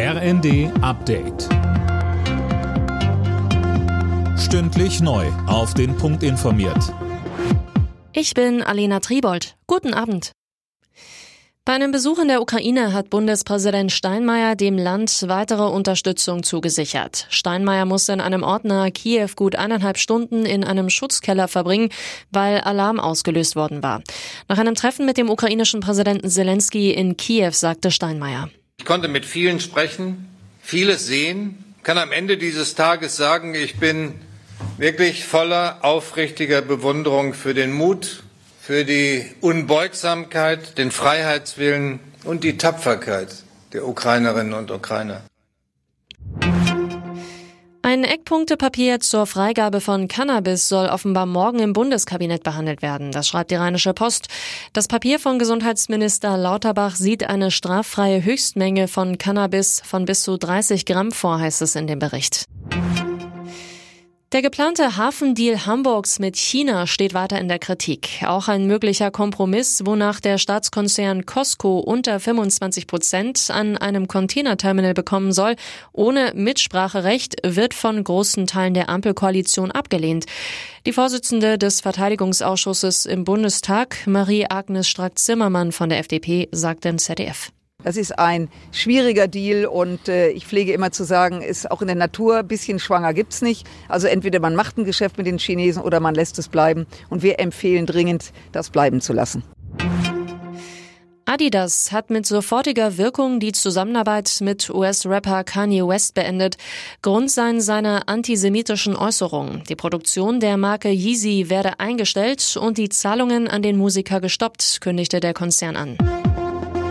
RND Update. Stündlich neu. Auf den Punkt informiert. Ich bin Alena Tribold. Guten Abend. Bei einem Besuch in der Ukraine hat Bundespräsident Steinmeier dem Land weitere Unterstützung zugesichert. Steinmeier musste in einem Ort nahe Kiew gut eineinhalb Stunden in einem Schutzkeller verbringen, weil Alarm ausgelöst worden war. Nach einem Treffen mit dem ukrainischen Präsidenten Zelensky in Kiew sagte Steinmeier. Ich konnte mit vielen sprechen, vieles sehen, kann am Ende dieses Tages sagen, ich bin wirklich voller aufrichtiger Bewunderung für den Mut, für die Unbeugsamkeit, den Freiheitswillen und die Tapferkeit der Ukrainerinnen und Ukrainer. Ein Eckpunktepapier zur Freigabe von Cannabis soll offenbar morgen im Bundeskabinett behandelt werden. Das schreibt die Rheinische Post. Das Papier von Gesundheitsminister Lauterbach sieht eine straffreie Höchstmenge von Cannabis von bis zu 30 Gramm vor, heißt es in dem Bericht. Der geplante Hafendeal Hamburgs mit China steht weiter in der Kritik. Auch ein möglicher Kompromiss, wonach der Staatskonzern Costco unter 25 Prozent an einem Containerterminal bekommen soll, ohne Mitspracherecht, wird von großen Teilen der Ampelkoalition abgelehnt. Die Vorsitzende des Verteidigungsausschusses im Bundestag, Marie-Agnes Strack-Zimmermann von der FDP, sagt im ZDF. Das ist ein schwieriger Deal und äh, ich pflege immer zu sagen, ist auch in der Natur ein bisschen schwanger gibt's nicht. Also entweder man macht ein Geschäft mit den Chinesen oder man lässt es bleiben. Und wir empfehlen dringend, das bleiben zu lassen. Adidas hat mit sofortiger Wirkung die Zusammenarbeit mit US-Rapper Kanye West beendet. Grund seien seine antisemitischen Äußerungen. Die Produktion der Marke Yeezy werde eingestellt und die Zahlungen an den Musiker gestoppt, kündigte der Konzern an.